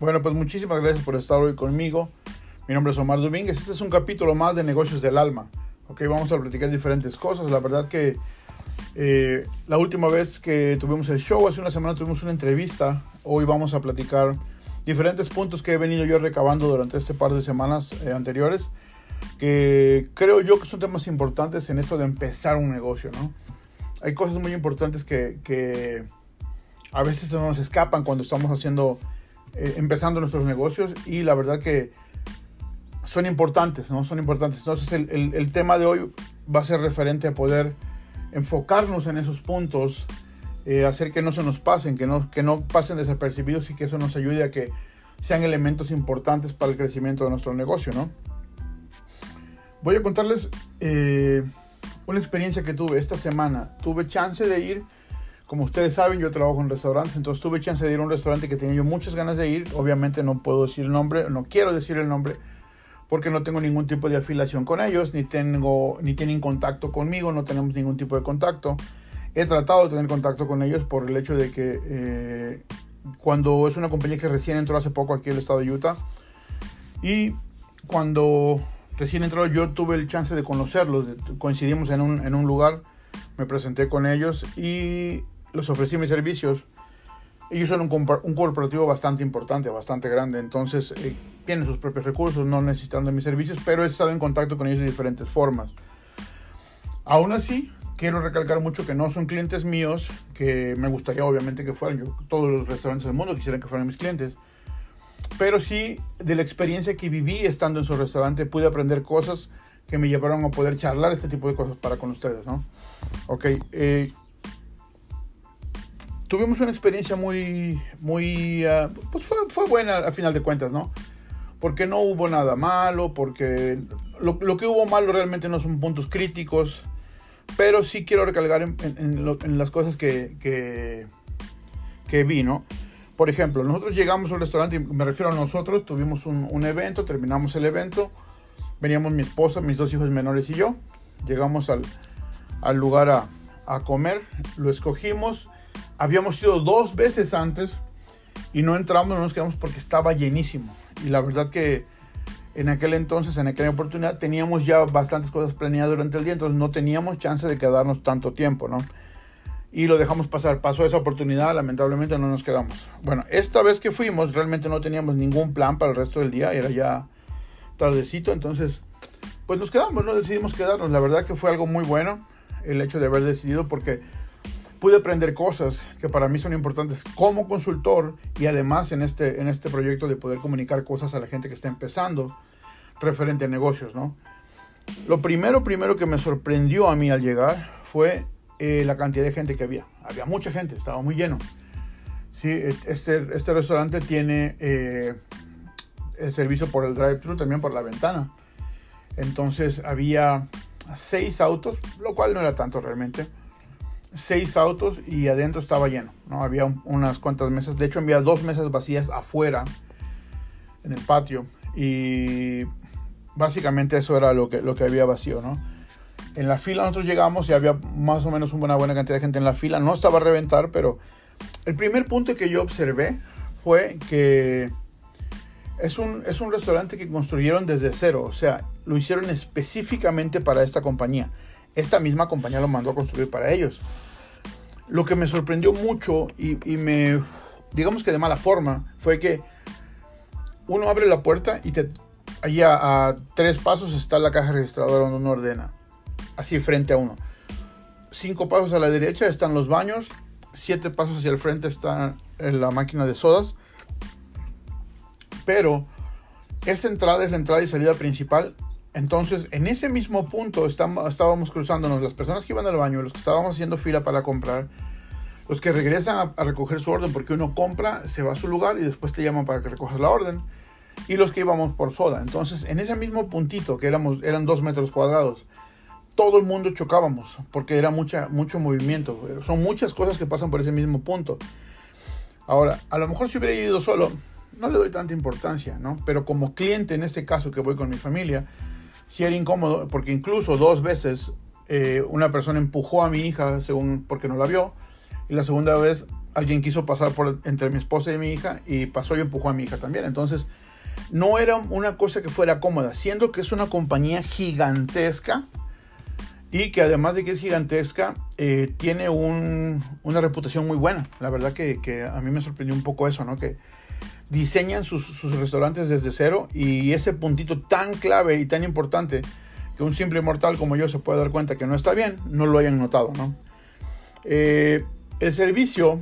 Bueno, pues muchísimas gracias por estar hoy conmigo. Mi nombre es Omar Domínguez. Este es un capítulo más de Negocios del Alma. Ok, vamos a platicar diferentes cosas. La verdad que eh, la última vez que tuvimos el show, hace una semana tuvimos una entrevista. Hoy vamos a platicar diferentes puntos que he venido yo recabando durante este par de semanas eh, anteriores. Que creo yo que son temas importantes en esto de empezar un negocio, ¿no? Hay cosas muy importantes que, que a veces nos escapan cuando estamos haciendo eh, empezando nuestros negocios y la verdad que son importantes, ¿no? Son importantes. Entonces el, el, tema de hoy va a ser referente a poder enfocarnos en esos puntos, eh, hacer que no se nos pasen, que no, que no pasen desapercibidos y que eso nos ayude a que sean elementos importantes para el crecimiento de nuestro negocio, ¿no? Voy a contarles eh, una experiencia que tuve esta semana. Tuve chance de ir como ustedes saben, yo trabajo en restaurantes, entonces tuve chance de ir a un restaurante que tenía yo muchas ganas de ir. Obviamente no puedo decir el nombre, no quiero decir el nombre, porque no tengo ningún tipo de afiliación con ellos, ni, tengo, ni tienen contacto conmigo, no tenemos ningún tipo de contacto. He tratado de tener contacto con ellos por el hecho de que eh, cuando es una compañía que recién entró hace poco aquí al estado de Utah, y cuando recién entró yo tuve el chance de conocerlos, coincidimos en un, en un lugar, me presenté con ellos y les ofrecí mis servicios. Ellos son un, un corporativo bastante importante, bastante grande, entonces eh, tienen sus propios recursos, no necesitan de mis servicios, pero he estado en contacto con ellos de diferentes formas. Aún así, quiero recalcar mucho que no son clientes míos, que me gustaría obviamente que fueran, yo, todos los restaurantes del mundo quisieran que fueran mis clientes, pero sí de la experiencia que viví estando en su restaurante pude aprender cosas que me llevaron a poder charlar este tipo de cosas para con ustedes, ¿no? Ok, eh, tuvimos una experiencia muy, muy, uh, pues fue, fue, buena al final de cuentas, ¿no? Porque no hubo nada malo, porque lo, lo, que hubo malo realmente no son puntos críticos, pero sí quiero recalcar en, en, en, lo, en las cosas que, que, que, vi, ¿no? Por ejemplo, nosotros llegamos al restaurante, me refiero a nosotros, tuvimos un, un evento, terminamos el evento, veníamos mi esposa, mis dos hijos menores y yo, llegamos al, al lugar a, a comer, lo escogimos, habíamos ido dos veces antes y no entramos, no nos quedamos porque estaba llenísimo. Y la verdad que en aquel entonces, en aquella oportunidad, teníamos ya bastantes cosas planeadas durante el día, entonces no teníamos chance de quedarnos tanto tiempo, ¿no? Y lo dejamos pasar, pasó esa oportunidad, lamentablemente no nos quedamos. Bueno, esta vez que fuimos, realmente no teníamos ningún plan para el resto del día, era ya tardecito, entonces, pues nos quedamos, no decidimos quedarnos. La verdad que fue algo muy bueno el hecho de haber decidido porque pude aprender cosas que para mí son importantes como consultor y además en este, en este proyecto de poder comunicar cosas a la gente que está empezando referente a negocios, ¿no? Lo primero, primero que me sorprendió a mí al llegar fue eh, la cantidad de gente que había. Había mucha gente, estaba muy lleno. Sí, este, este restaurante tiene eh, el servicio por el drive-thru, también por la ventana. Entonces había seis autos, lo cual no era tanto realmente seis autos y adentro estaba lleno, ¿no? Había un, unas cuantas mesas, de hecho había dos mesas vacías afuera, en el patio, y básicamente eso era lo que, lo que había vacío, ¿no? En la fila nosotros llegamos y había más o menos una buena cantidad de gente en la fila, no estaba a reventar, pero el primer punto que yo observé fue que es un, es un restaurante que construyeron desde cero, o sea, lo hicieron específicamente para esta compañía esta misma compañía lo mandó a construir para ellos. Lo que me sorprendió mucho y, me, digamos que de mala forma, fue que uno abre la puerta y te, allí a, tres pasos está la caja registradora donde uno ordena, así frente a uno. Cinco pasos a la derecha están los baños, siete pasos hacia el frente está la máquina de sodas, pero esa entrada es la entrada y salida principal entonces, en ese mismo punto estábamos cruzándonos las personas que iban al baño, los que estábamos haciendo fila para comprar, los que regresan a, recoger su orden porque uno compra, se va a su lugar y después te llaman para que recojas la orden, y los que íbamos por soda. Entonces, en ese mismo puntito, que éramos, eran dos metros cuadrados, todo el mundo chocábamos porque era mucha, mucho movimiento. Son muchas cosas que pasan por ese mismo punto. Ahora, a lo mejor si hubiera ido solo, no le doy tanta importancia, ¿no? Pero como cliente, en este caso que voy con mi familia, sí era incómodo porque incluso dos veces eh, una persona empujó a mi hija según porque no la vio y la segunda vez alguien quiso pasar por entre mi esposa y mi hija y pasó y empujó a mi hija también. Entonces, no era una cosa que fuera cómoda, siendo que es una compañía gigantesca y que además de que es gigantesca, eh, tiene una reputación muy buena. La verdad que, que, a mí me sorprendió un poco eso, ¿no? Diseñan sus, sus, restaurantes desde cero y ese puntito tan clave y tan importante que un simple mortal como yo se puede dar cuenta que no está bien, no lo hayan notado, ¿no? Eh, el servicio,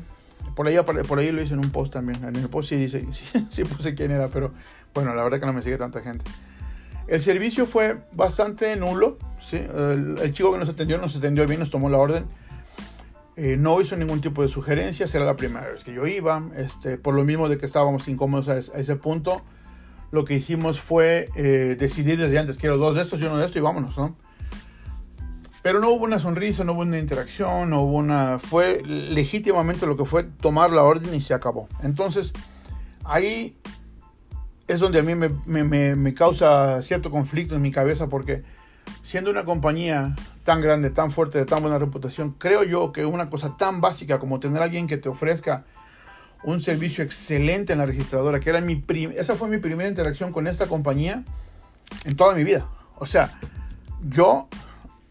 por ahí, por ahí lo hice en un post también, en el post sí dice, sí, sí puse quién era, pero bueno, la verdad que no me sigue tanta gente. El servicio fue bastante nulo, ¿sí? el, chico que nos atendió nos atendió bien, nos tomó la orden. Eh, no hizo ningún tipo de sugerencias, era la primera vez que yo iba, este, por lo mismo de que estábamos incómodos a, ese punto, lo que hicimos fue eh, decidir desde antes, quiero dos de estos y uno de estos y vámonos, ¿no? Pero no hubo una sonrisa, no hubo una interacción, no hubo una... Fue legítimamente lo que fue tomar la orden y se acabó. Entonces, ahí es donde a mí me, causa cierto conflicto en mi cabeza porque siendo una compañía tan grande, tan fuerte, de tan buena reputación, creo yo que una cosa tan básica como tener a alguien que te ofrezca un servicio excelente en la registradora, que era mi esa fue mi primera interacción con esta compañía en toda mi vida. O sea, yo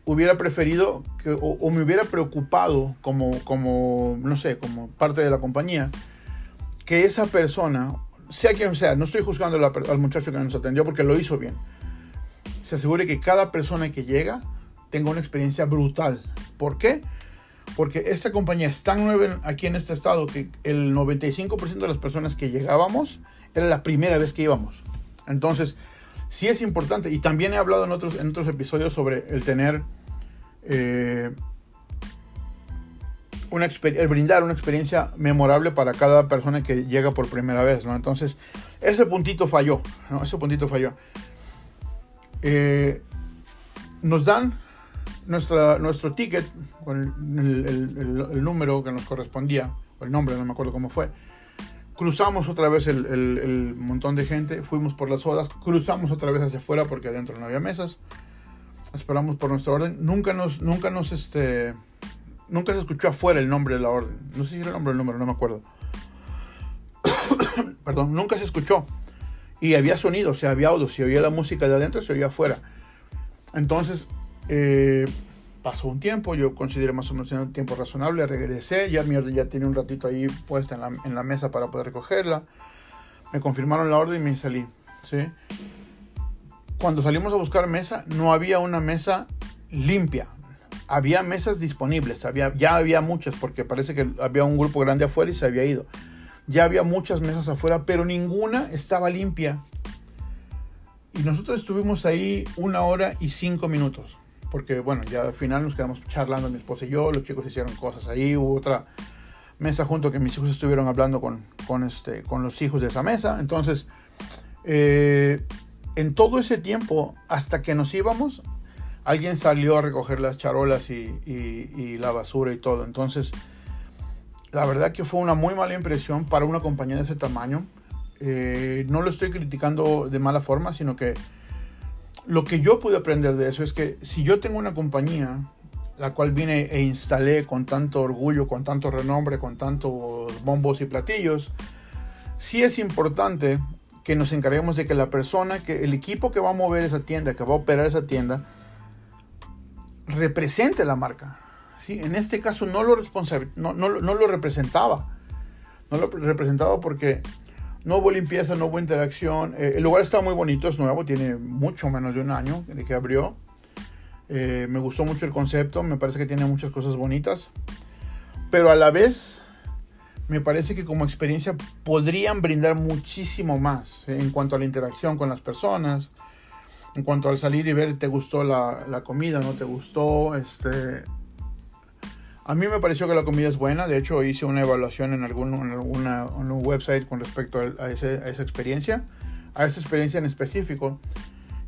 hubiera preferido o, me hubiera preocupado como, como, no sé, como parte de la compañía, que esa persona, sea quien sea, no estoy juzgando al muchacho que nos atendió porque lo hizo bien, se asegure que cada persona que llega tenga una experiencia brutal. ¿Por qué? Porque esta compañía es tan nueva aquí en este estado que el 95% de las personas que llegábamos era la primera vez que íbamos. Entonces, sí es importante, y también he hablado en otros, en otros episodios sobre el tener, eh, una el brindar una experiencia memorable para cada persona que llega por primera vez, ¿no? Entonces, ese puntito falló, ¿no? Ese puntito falló. Eh, nos dan nuestra, nuestro ticket, con el, número que nos correspondía, o el nombre, no me acuerdo cómo fue, Cruzamos otra vez el, montón de gente, fuimos por las odas, cruzamos otra vez hacia afuera porque adentro no había mesas. Esperamos por nuestra orden. Nunca nos, nunca nos, este, nunca se escuchó afuera el nombre de la orden. No sé si era el nombre del número, no me acuerdo. Perdón, nunca se escuchó. Y había sonido, o sea, había audio. Si oía la música de adentro, se oía afuera. Entonces, eh, pasó un tiempo, yo consideré más o menos un tiempo razonable, regresé, ya mi ya tenía un ratito ahí puesta en la, en la, mesa para poder recogerla, me confirmaron la orden y me salí, ¿sí? Cuando salimos a buscar mesa, no había una mesa limpia, había mesas disponibles, había, ya había muchas, porque parece que había un grupo grande afuera y se había ido. Ya había muchas mesas afuera, pero ninguna estaba limpia. Y nosotros estuvimos ahí una hora y cinco minutos porque bueno, ya al final nos quedamos charlando mi esposa y yo, los chicos hicieron cosas ahí, hubo otra mesa junto que mis hijos estuvieron hablando con, con, este, con los hijos de esa mesa, entonces eh, en todo ese tiempo, hasta que nos íbamos, alguien salió a recoger las charolas y, y, la basura y todo, entonces la verdad que fue una muy mala impresión para una compañía de ese tamaño, eh, no lo estoy criticando de mala forma, sino que lo que yo pude aprender de eso es que si yo tengo una compañía, la cual vine e instalé con tanto orgullo, con tanto renombre, con tantos bombos y platillos, sí es importante que nos encarguemos de que la persona, que el equipo que va a mover esa tienda, que va a operar esa tienda, represente la marca. ¿Sí? En este caso no lo, no, no, no lo representaba. No lo representaba porque no hubo limpieza, no hubo interacción. Eh, el lugar está muy bonito, es nuevo, tiene mucho menos de un año de que abrió. Eh, me gustó mucho el concepto, me parece que tiene muchas cosas bonitas. Pero a la vez, me parece que como experiencia podrían brindar muchísimo más en cuanto a la interacción con las personas, en cuanto al salir y ver, te gustó la, la comida, no te gustó, este, a mí me pareció que la comida es buena, de hecho hice una evaluación en, algún, en, alguna, en un website con respecto a, a, esa experiencia, a esa experiencia en específico.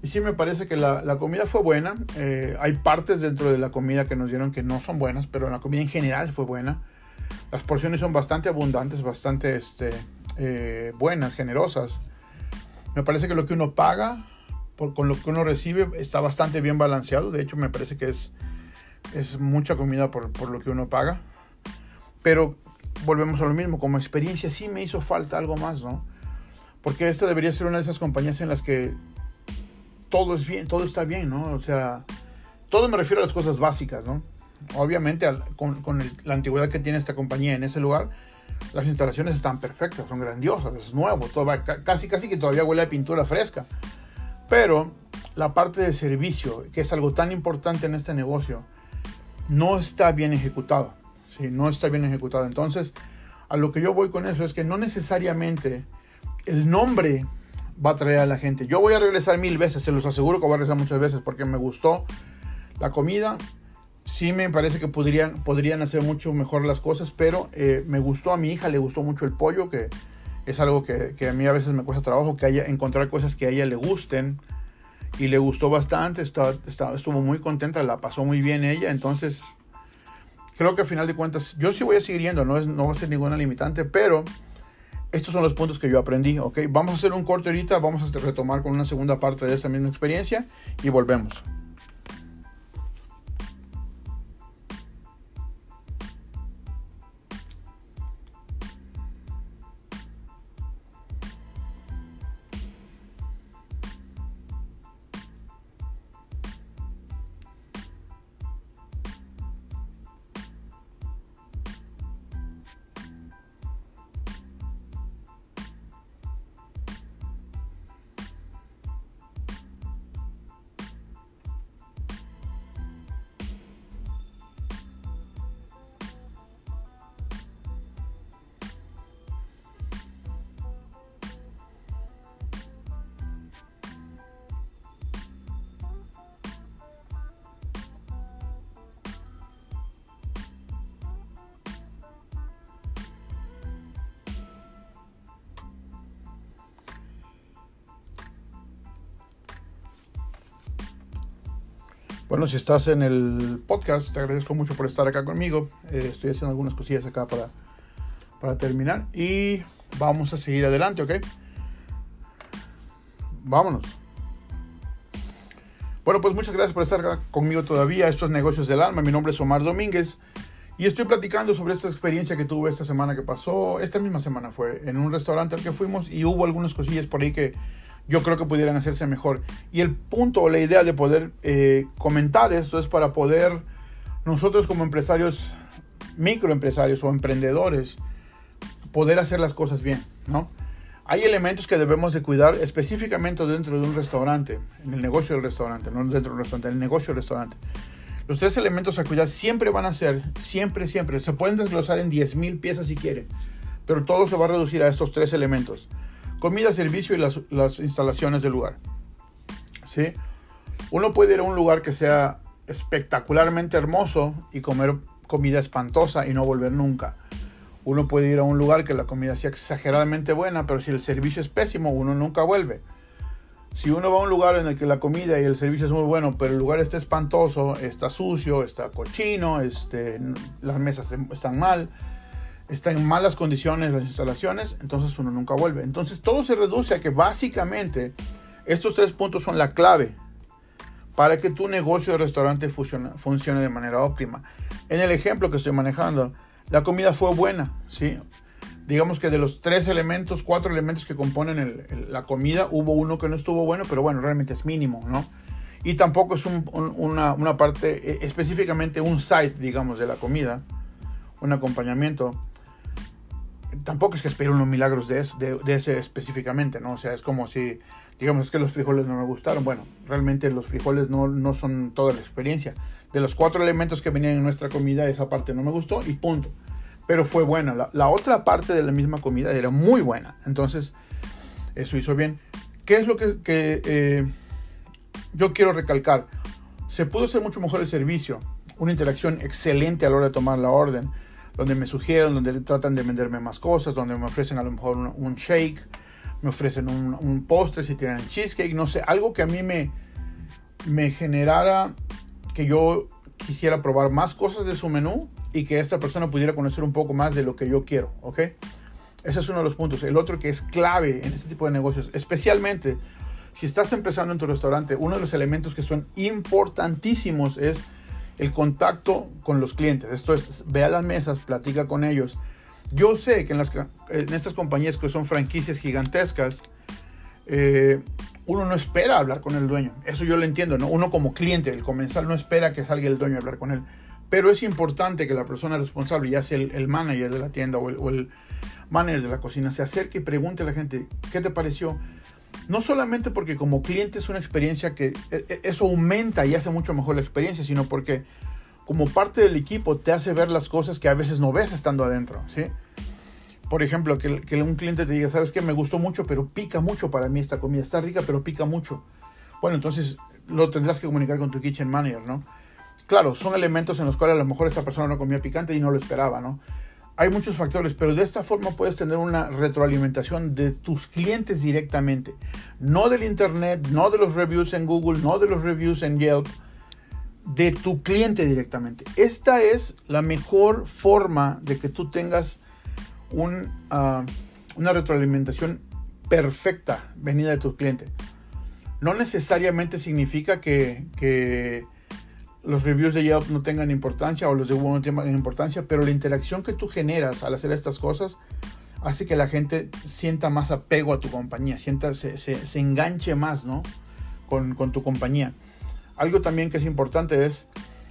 Y sí me parece que la, la comida fue buena, eh, hay partes dentro de la comida que nos dieron que no son buenas, pero la comida en general fue buena. Las porciones son bastante abundantes, bastante este, eh, buenas, generosas. Me parece que lo que uno paga por, con lo que uno recibe está bastante bien balanceado, de hecho me parece que es es mucha comida por, lo que uno paga. Pero volvemos a lo mismo, como experiencia sí me hizo falta algo más, ¿no? Porque esta debería ser una de esas compañías en las que todo es bien, todo está bien, ¿no? O sea, todo me refiero a las cosas básicas, ¿no? Obviamente, con, la antigüedad que tiene esta compañía en ese lugar, las instalaciones están perfectas, son grandiosas, es nuevo, todo casi casi que todavía huele a pintura fresca. Pero la parte de servicio, que es algo tan importante en este negocio, no está bien ejecutada. ¿sí? No está bien ejecutada. Entonces, a lo que yo voy con eso es que no necesariamente el nombre va a atraer a la gente. Yo voy a regresar mil veces, se los aseguro que voy a regresar muchas veces porque me gustó la comida. Sí me parece que podrían, podrían hacer mucho mejor las cosas, pero eh, me gustó a mi hija, le gustó mucho el pollo, que es algo que, a mí a veces me cuesta trabajo, que haya encontrar cosas que a ella le gusten. Y le gustó bastante, estuvo muy contenta, la pasó muy bien ella, entonces creo que al final de cuentas, yo sí voy a seguir yendo, no, es, no va a ser ninguna limitante, pero estos son los puntos que yo aprendí, ¿ok? Vamos a hacer un corte ahorita, vamos a retomar con una segunda parte de esta misma experiencia y volvemos. Bueno, si estás en el podcast, te agradezco mucho por estar acá conmigo. Eh, estoy haciendo algunas cosillas acá para, para terminar. Y vamos a seguir adelante, ¿ok? Vámonos. Bueno, pues muchas gracias por estar acá conmigo todavía. Estos Negocios del Alma. Mi nombre es Omar Domínguez. Y estoy platicando sobre esta experiencia que tuve esta semana que pasó. Esta misma semana fue en un restaurante al que fuimos y hubo algunas cosillas por ahí que yo creo que pudieran hacerse mejor. Y el punto o la idea de poder eh, comentar esto es para poder nosotros como empresarios, microempresarios o emprendedores, poder hacer las cosas bien, ¿no? Hay elementos que debemos de cuidar específicamente dentro de un restaurante, en el negocio del restaurante, no dentro del restaurante, en el negocio del restaurante. Los tres elementos a cuidar siempre van a ser, siempre, siempre, se pueden desglosar en 10.000 piezas si quieren, pero todo se va a reducir a estos tres elementos comida, servicio y las, instalaciones del lugar. ¿Sí? Uno puede ir a un lugar que sea espectacularmente hermoso y comer comida espantosa y no volver nunca. Uno puede ir a un lugar que la comida sea exageradamente buena, pero si el servicio es pésimo, uno nunca vuelve. Si uno va a un lugar en el que la comida y el servicio es muy bueno, pero el lugar está espantoso, está sucio, está cochino, este, las mesas están mal, está en malas condiciones las instalaciones, entonces uno nunca vuelve. Entonces todo se reduce a que básicamente estos tres puntos son la clave para que tu negocio de restaurante funcione, funcione de manera óptima. En el ejemplo que estoy manejando, la comida fue buena, ¿sí? Digamos que de los tres elementos, cuatro elementos que componen la comida, hubo uno que no estuvo bueno, pero bueno, realmente es mínimo, ¿no? Y tampoco es una, una parte, e, específicamente un site, digamos, de la comida, un acompañamiento tampoco es que espero unos milagros de, de, ese específicamente, ¿no? O sea, es como si, digamos, que los frijoles no me gustaron. Bueno, realmente los frijoles no, no son toda la experiencia. De los cuatro elementos que venían en nuestra comida, esa parte no me gustó y punto. Pero fue buena. La, otra parte de la misma comida era muy buena. Entonces, eso hizo bien. ¿Qué es lo que, eh, yo quiero recalcar? Se pudo hacer mucho mejor el servicio. Una interacción excelente a la hora de tomar la orden donde me sugieren, donde tratan de venderme más cosas, donde me ofrecen a lo mejor un, shake, me ofrecen un, postre si tienen cheesecake, no sé, algo que a mí me, me generara que yo quisiera probar más cosas de su menú y que esta persona pudiera conocer un poco más de lo que yo quiero, ¿ok? Ese es uno de los puntos. El otro que es clave en este tipo de negocios, especialmente si estás empezando en tu restaurante, uno de los elementos que son importantísimos es el contacto con los clientes. Esto es, ve a las mesas, platica con ellos, Yo sé que en, las, en estas compañías que son franquicias gigantescas, eh, uno no espera hablar con el dueño. Eso yo lo entiendo, ¿no? Uno como cliente, el comensal, no espera que salga el dueño a hablar con él. Pero es importante que la persona responsable, ya sea el, manager de la tienda o el, o el, manager de la cocina, se acerque y pregunte a la gente, ¿qué te pareció? No solamente porque como cliente es una experiencia que e, e, eso aumenta y hace mucho mejor la experiencia, sino porque como parte del equipo te hace ver las cosas que a veces no ves estando adentro, ¿sí? Por ejemplo, que, que un cliente te diga, sabes que me gustó mucho, pero pica mucho para mí esta comida, está rica, pero pica mucho. Bueno, entonces lo tendrás que comunicar con tu kitchen manager, ¿no? Claro, son elementos en los cuales a lo mejor esta persona no comía picante y no lo esperaba, ¿no? Hay muchos factores, pero de esta forma puedes tener una retroalimentación de tus clientes directamente, no del internet, no de los reviews en Google, no de los reviews en Yelp, de tu cliente directamente. Esta es la mejor forma de que tú tengas uh, una retroalimentación perfecta venida de tu cliente. No necesariamente significa que, los reviews de Yelp no tengan importancia o los de Google no tengan importancia, pero la interacción que tú generas al hacer estas cosas hace que la gente sienta más apego a tu compañía, sienta, se, se, se enganche más ¿no? con, con tu compañía. Algo también que es importante es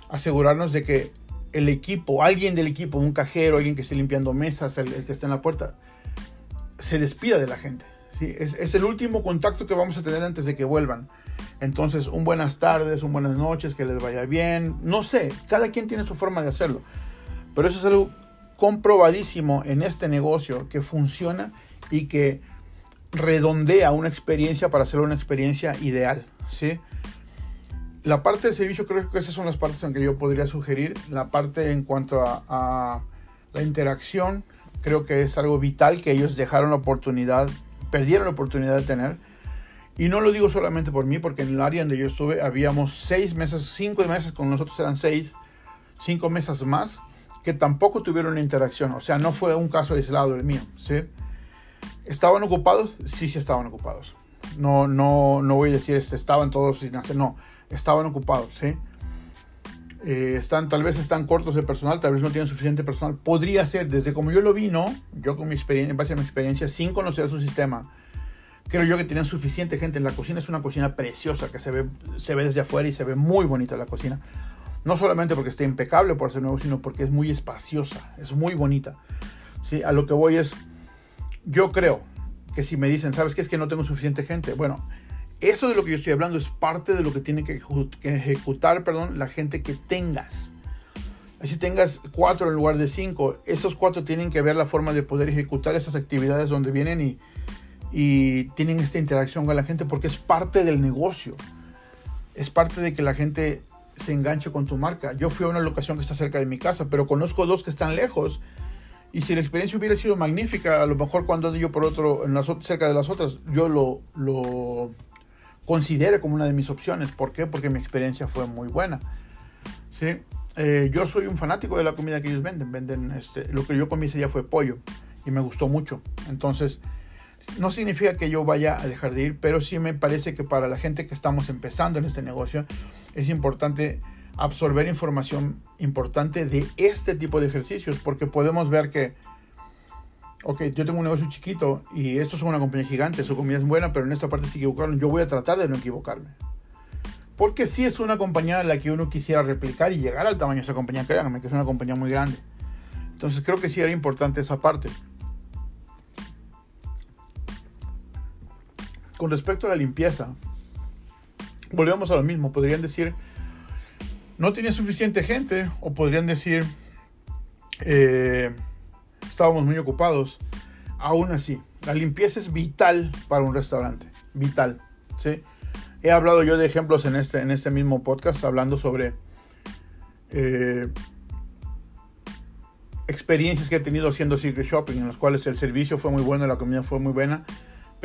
asegurarnos de que el equipo, alguien del equipo, un cajero, alguien que esté limpiando mesas, el, que esté en la puerta, se despida de la gente. ¿sí? Es, es, el último contacto que vamos a tener antes de que vuelvan. Entonces, un buenas tardes, un buenas noches, que les vaya bien. No sé, cada quien tiene su forma de hacerlo. Pero eso es algo comprobadísimo en este negocio que funciona y que redondea una experiencia para hacer una experiencia ideal. ¿sí? La parte de servicio creo que esas son las partes en que yo podría sugerir. La parte en cuanto a, a, la interacción creo que es algo vital que ellos dejaron la oportunidad, perdieron la oportunidad de tener. Y no lo digo solamente por mí, porque en el área donde yo estuve habíamos seis meses, cinco meses, con nosotros eran seis, cinco mesas más, que tampoco tuvieron interacción. O sea, no fue un caso aislado el mío. ¿sí? ¿Estaban ocupados? Sí, sí estaban ocupados. No, no, no voy a decir, este, estaban todos sin hacer, no estaban ocupados, ¿sí? Eh, están, tal vez están cortos de personal, tal vez no tienen suficiente personal. Podría ser, desde como yo lo vi, ¿no? Yo con mi experiencia, en base a mi experiencia, sin conocer su sistema, creo yo que tienen suficiente gente en la cocina. Es una cocina preciosa que se ve, se ve desde afuera y se ve muy bonita la cocina. No solamente porque esté impecable por ser nuevo, sino porque es muy espaciosa, es muy bonita. ¿sí? A lo que voy es, yo creo que si me dicen, ¿sabes qué? Es que no tengo suficiente gente. Bueno, eso de lo que yo estoy hablando es parte de lo que tiene que ejecutar perdón, la gente que tengas. Si tengas cuatro en lugar de cinco, esos cuatro tienen que ver la forma de poder ejecutar esas actividades donde vienen y, y tienen esta interacción con la gente porque es parte del negocio. Es parte de que la gente se enganche con tu marca. Yo fui a una locación que está cerca de mi casa, pero conozco dos que están lejos. Y si la experiencia hubiera sido magnífica, a lo mejor cuando yo por otro, en las, cerca de las otras, yo lo, lo como una de mis opciones. ¿Por qué? Porque mi experiencia fue muy buena. ¿sí? Eh, yo soy un fanático de la comida que ellos venden. Venden este, lo que yo comí ese día fue pollo y me gustó mucho. Entonces, no significa que yo vaya a dejar de ir, pero sí me parece que para la gente que estamos empezando en este negocio es importante absorber información importante de este tipo de ejercicios porque podemos ver que ok, yo tengo un negocio chiquito y esto es una compañía gigante, su comida es buena, pero en esta parte se equivocaron. Yo voy a tratar de no equivocarme. Porque si es una compañía a la que uno quisiera replicar y llegar al tamaño de esa compañía, créanme que es una compañía muy grande. Entonces creo que sí era importante esa parte. Con respecto a la limpieza, volvemos a lo mismo. Podrían decir, no tenía suficiente gente, o podrían decir, eh, estábamos muy ocupados. Aún así, la limpieza es vital para un restaurante, vital. ¿sí? He hablado yo de ejemplos en este, en este mismo podcast, hablando sobre eh, experiencias que he tenido haciendo Secret Shopping, en las cuales el servicio fue muy bueno, la comida fue muy buena,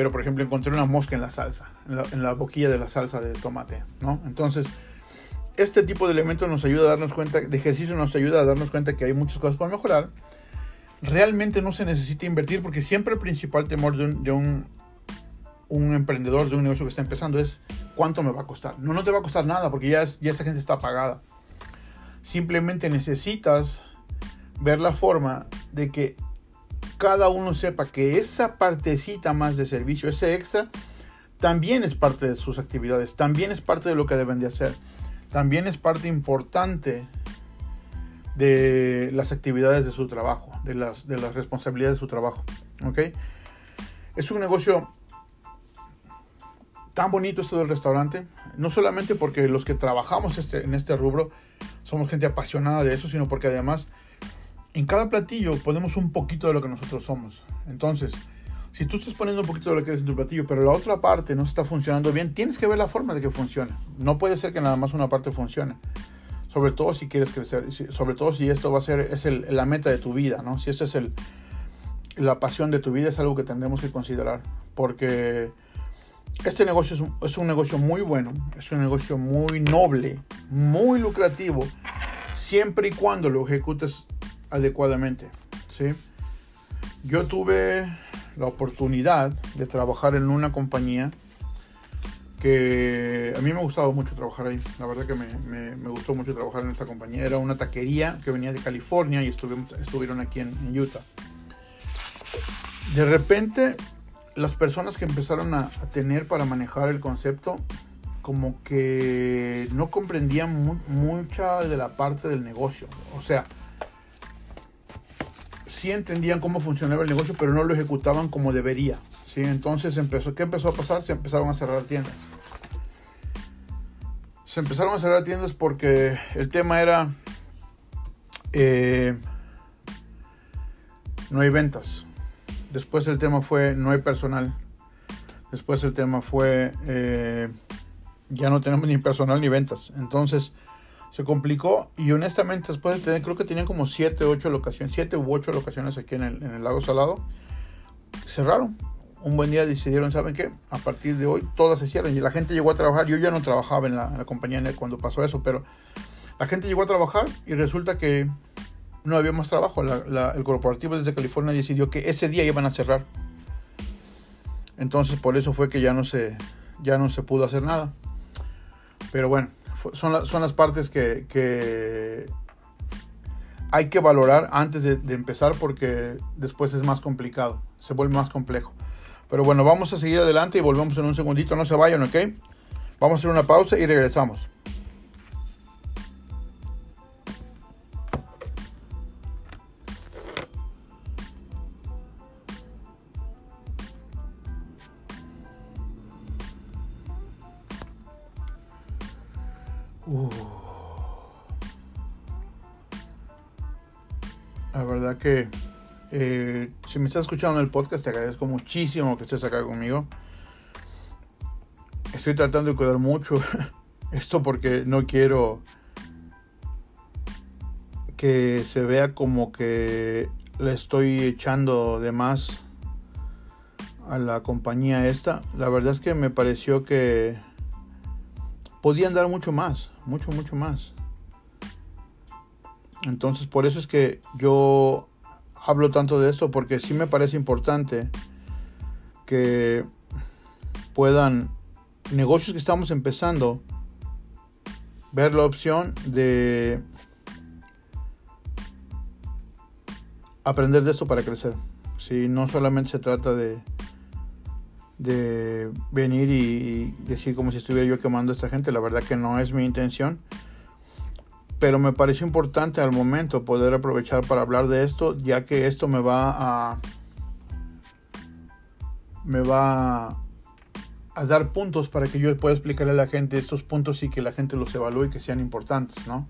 pero por ejemplo encontré una mosca en la salsa, en la, en la boquilla de la salsa de tomate, ¿no? Entonces, este tipo de elementos nos ayuda a darnos cuenta, de ejercicio nos ayuda a darnos cuenta que hay muchas cosas por mejorar realmente no se necesita invertir porque siempre el principal temor de un, de un, un, emprendedor, de un negocio que está empezando es cuánto me va a costar. No, no te va a costar nada porque ya, ya esa gente está pagada. Simplemente necesitas ver la forma de que cada uno sepa que esa partecita más de servicio, ese extra, también es parte de sus actividades, también es parte de lo que deben de hacer, también es parte importante de las actividades de su trabajo, de las, de las responsabilidades de su trabajo. ¿ok? Es un negocio tan bonito esto del restaurante, no solamente porque los que trabajamos este, en este rubro somos gente apasionada de eso, sino porque además en cada platillo ponemos un poquito de lo que nosotros somos. Entonces, si tú estás poniendo un poquito de lo que eres en tu platillo, pero la otra parte no está funcionando bien, tienes que ver la forma de que funcione. No puede ser que nada más una parte funcione. Sobre todo si quieres crecer, sobre todo si esto va a ser es la meta de tu vida, ¿no? Si esto es el, la pasión de tu vida, es algo que tendremos que considerar. Porque este negocio es un, es un negocio muy bueno, es un negocio muy noble, muy lucrativo, siempre y cuando lo ejecutes adecuadamente. ¿sí? Yo tuve la oportunidad de trabajar en una compañía que a mí me gustaba mucho trabajar ahí. La verdad que me, gustó mucho trabajar en esta compañía. Era una taquería que venía de California y estuvieron aquí en, Utah. De repente, las personas que empezaron a, tener para manejar el concepto, como que no comprendían mu mucha de la parte del negocio. O sea, sí entendían cómo funcionaba el negocio, pero no lo ejecutaban como debería. ¿sí? Entonces, empezó, ¿qué empezó a pasar? Se empezaron a cerrar tiendas. Se empezaron a cerrar tiendas porque el tema era, eh, no hay ventas. Después el tema fue, no hay personal. Después el tema fue, eh, ya no tenemos ni personal ni ventas. Entonces, se complicó y honestamente después de tener, creo que tenían como 7, 8 locaciones, 7 u 8 locaciones aquí en el, en el, lago Salado, cerraron. Un buen día decidieron, ¿saben qué? A partir de hoy todas se cierran y la gente llegó a trabajar. Yo ya no trabajaba en la, compañía cuando pasó eso, pero la gente llegó a trabajar y resulta que no había más trabajo. El corporativo desde California decidió que ese día iban a cerrar. Entonces por eso fue que ya no se, ya no se pudo hacer nada. Pero bueno, son, son las partes que, que, hay que valorar antes de, de, empezar porque después es más complicado, se vuelve más complejo. Pero bueno, vamos a seguir adelante y volvemos en un segundito, no se vayan, ¿ok? Vamos a hacer una pausa y regresamos. Que eh, si me estás escuchando en el podcast te agradezco muchísimo que estés acá conmigo. Estoy tratando de cuidar mucho esto porque no quiero que se vea como que le estoy echando de más a la compañía esta. La verdad es que me pareció que podían dar mucho más, mucho, mucho más. Entonces por eso es que yo hablo tanto de esto, porque sí me parece importante que puedan negocios que estamos empezando ver la opción de aprender de esto para crecer. Si no solamente se trata de de venir y decir como si estuviera yo quemando a esta gente. La verdad que no es mi intención. Pero me pareció importante al momento poder aprovechar para hablar de esto, ya que esto me va a me va a dar puntos para que yo pueda explicarle a la gente estos puntos y que la gente los evalúe y que sean importantes, ¿no?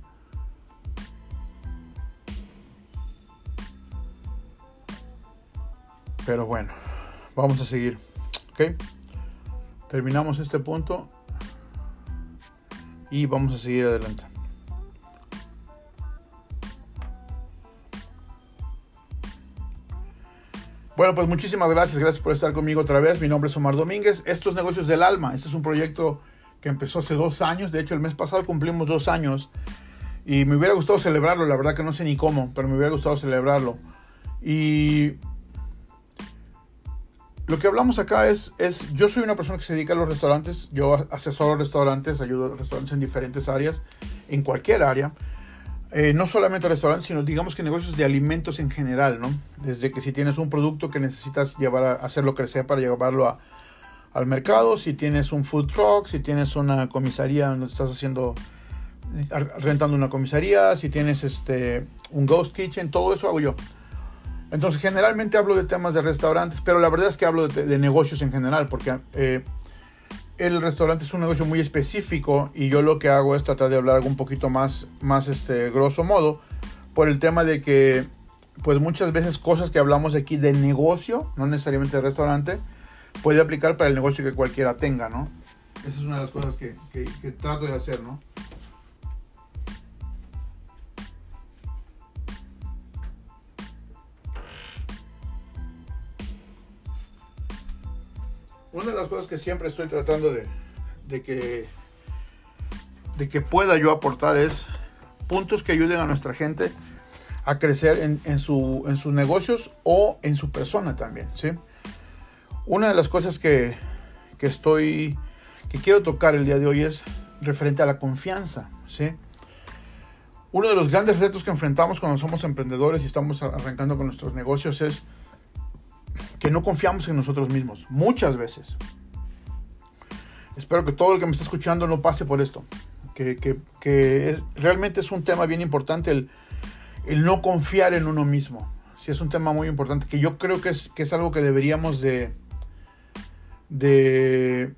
Pero bueno, vamos a seguir. ¿Ok? Terminamos este punto y vamos a seguir adelante. Bueno, pues muchísimas gracias, gracias por estar conmigo otra vez. Mi nombre es Omar Domínguez. Estos negocios del alma, este es un proyecto que empezó hace dos años. De hecho, el mes pasado cumplimos dos años y me hubiera gustado celebrarlo. La verdad que no sé ni cómo, pero me hubiera gustado celebrarlo. Y lo que hablamos acá es, es, yo soy una persona que se dedica a los restaurantes, yo asesoro restaurantes, ayudo a restaurantes en diferentes áreas, en cualquier área. Eh, no solamente restaurantes, sino digamos que negocios de alimentos en general, ¿no? Desde que si tienes un producto que necesitas llevar a hacerlo crecer para llevarlo a, al mercado, si tienes un food truck, si tienes una comisaría donde estás haciendo rentando una comisaría, si tienes este un ghost kitchen, todo eso hago yo. Entonces generalmente hablo de temas de restaurantes, pero la verdad es que hablo de, negocios en general, porque eh, el restaurante es un negocio muy específico y yo lo que hago es tratar de hablar un poquito más, más este, grosso modo, por el tema de que, pues muchas veces cosas que hablamos aquí de negocio, no necesariamente de restaurante, puede aplicar para el negocio que cualquiera tenga, ¿no? Esa es una de las cosas que, que, que trato de hacer, ¿no? Una de las cosas que siempre estoy tratando de, que, pueda yo aportar es puntos que ayuden a nuestra gente a crecer en, su, sus negocios o en su persona también. ¿sí? Una de las cosas que, que, estoy, que quiero tocar el día de hoy es referente a la confianza. ¿sí? Uno de los grandes retos que enfrentamos cuando somos emprendedores y estamos arrancando con nuestros negocios es que no confiamos en nosotros mismos, muchas veces. Espero que todo el que me está escuchando no pase por esto, que, que, realmente es un tema bien importante el, el, no confiar en uno mismo. Sí, es un tema muy importante que yo creo que es, que es algo que deberíamos de, de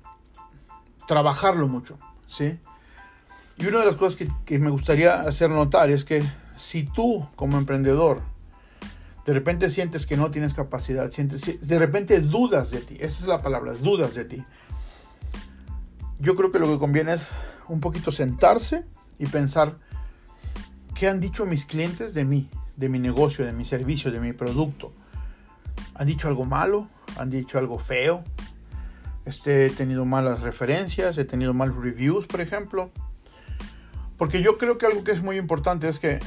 trabajarlo mucho, ¿sí? Y una de las cosas que, que me gustaría hacer notar es que si tú como emprendedor de repente sientes que no tienes capacidad, sientes, de repente dudas de ti, esa es la palabra, dudas de ti. Yo creo que lo que conviene es un poquito sentarse y pensar qué han dicho mis clientes de mí, de mi negocio, de mi servicio, de mi producto. ¿Han dicho algo malo? ¿Han dicho algo feo? Este, he tenido malas referencias, he tenido malos reviews, por ejemplo. Porque yo creo que algo que es muy importante es que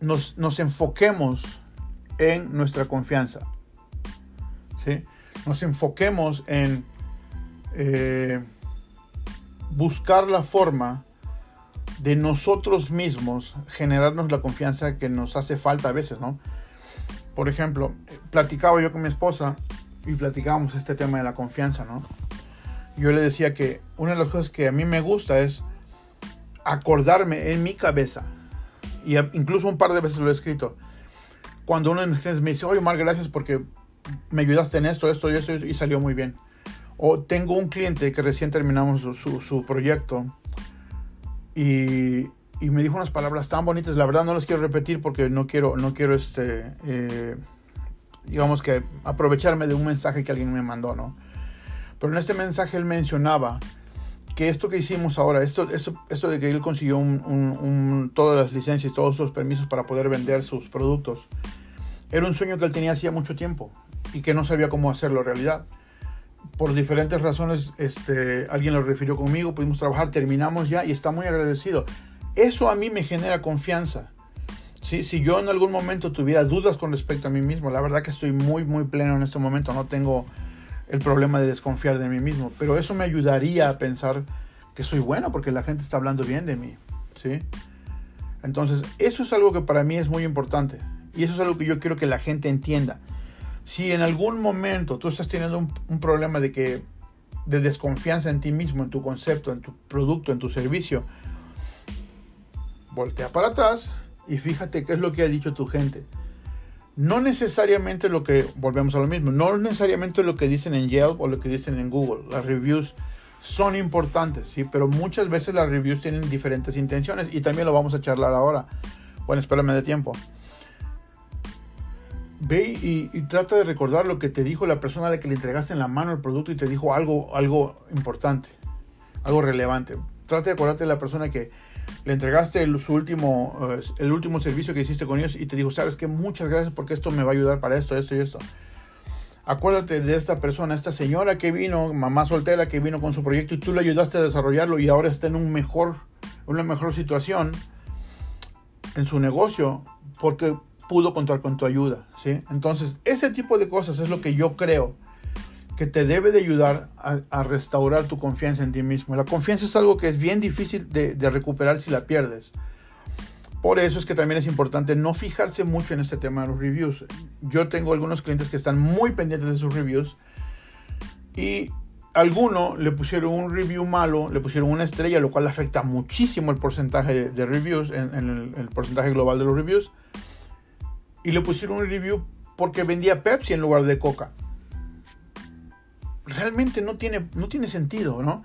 nos, nos enfoquemos en nuestra confianza. ¿sí? Nos enfoquemos en eh, buscar la forma de nosotros mismos generarnos la confianza que nos hace falta a veces, ¿no? Por ejemplo, platicaba yo con mi esposa y platicábamos este tema de la confianza, ¿no? Yo le decía que una de las cosas que a mí me gusta es acordarme en mi cabeza, y incluso un par de veces lo he escrito, cuando uno me dice, oye Omar, gracias porque me ayudaste en esto, esto y esto y salió muy bien. O tengo un cliente que recién terminamos su, su, proyecto y, y, me dijo unas palabras tan bonitas, la verdad no las quiero repetir porque no quiero, no quiero este, eh, digamos que aprovecharme de un mensaje que alguien me mandó, ¿no? Pero en este mensaje él mencionaba que esto que hicimos ahora, esto, esto, esto de que él consiguió todas las licencias, todos los permisos para poder vender sus productos, era un sueño que él tenía hacía mucho tiempo y que no sabía cómo hacerlo realidad. Por diferentes razones, este, alguien lo refirió conmigo, pudimos trabajar, terminamos ya y está muy agradecido. Eso a mí me genera confianza. ¿sí? Si yo en algún momento tuviera dudas con respecto a mí mismo, la verdad que estoy muy, muy pleno en este momento, no tengo el problema de desconfiar de mí mismo. Pero eso me ayudaría a pensar que soy bueno porque la gente está hablando bien de mí. ¿sí? Entonces, eso es algo que para mí es muy importante. Y eso es algo que yo quiero que la gente entienda. Si en algún momento tú estás teniendo un, problema de, que, de desconfianza en ti mismo, en tu concepto, en tu producto, en tu servicio, voltea para atrás y fíjate qué es lo que ha dicho tu gente no necesariamente lo que, volvemos a lo mismo, no necesariamente lo que dicen en Yelp o lo que dicen en Google. Las reviews son importantes, ¿sí? pero muchas veces las reviews tienen diferentes intenciones y también lo vamos a charlar ahora. Bueno, espérame de tiempo. Ve y, trata de recordar lo que te dijo la persona a la que le entregaste en la mano el producto y te dijo algo, algo importante, algo relevante. Trata de acordarte de la persona que, le entregaste el, último, eh, el último servicio que hiciste con ellos y te dijo, sabes que muchas gracias porque esto me va a ayudar para esto, esto y esto. Acuérdate de esta persona, esta señora que vino, mamá soltera que vino con su proyecto y tú le ayudaste a desarrollarlo y ahora está en un mejor, una mejor situación en su negocio porque pudo contar con tu ayuda, ¿sí? Entonces, ese tipo de cosas es lo que yo creo que te debe de ayudar a, restaurar tu confianza en ti mismo. La confianza es algo que es bien difícil de, recuperar si la pierdes. Por eso es que también es importante no fijarse mucho en este tema de los reviews. Yo tengo algunos clientes que están muy pendientes de sus reviews y alguno le pusieron un review malo, le pusieron una estrella, lo cual afecta muchísimo el porcentaje de, reviews, el, porcentaje global de los reviews. Y le pusieron un review porque vendía Pepsi en lugar de Coca. Realmente no tiene, no tiene sentido, ¿no?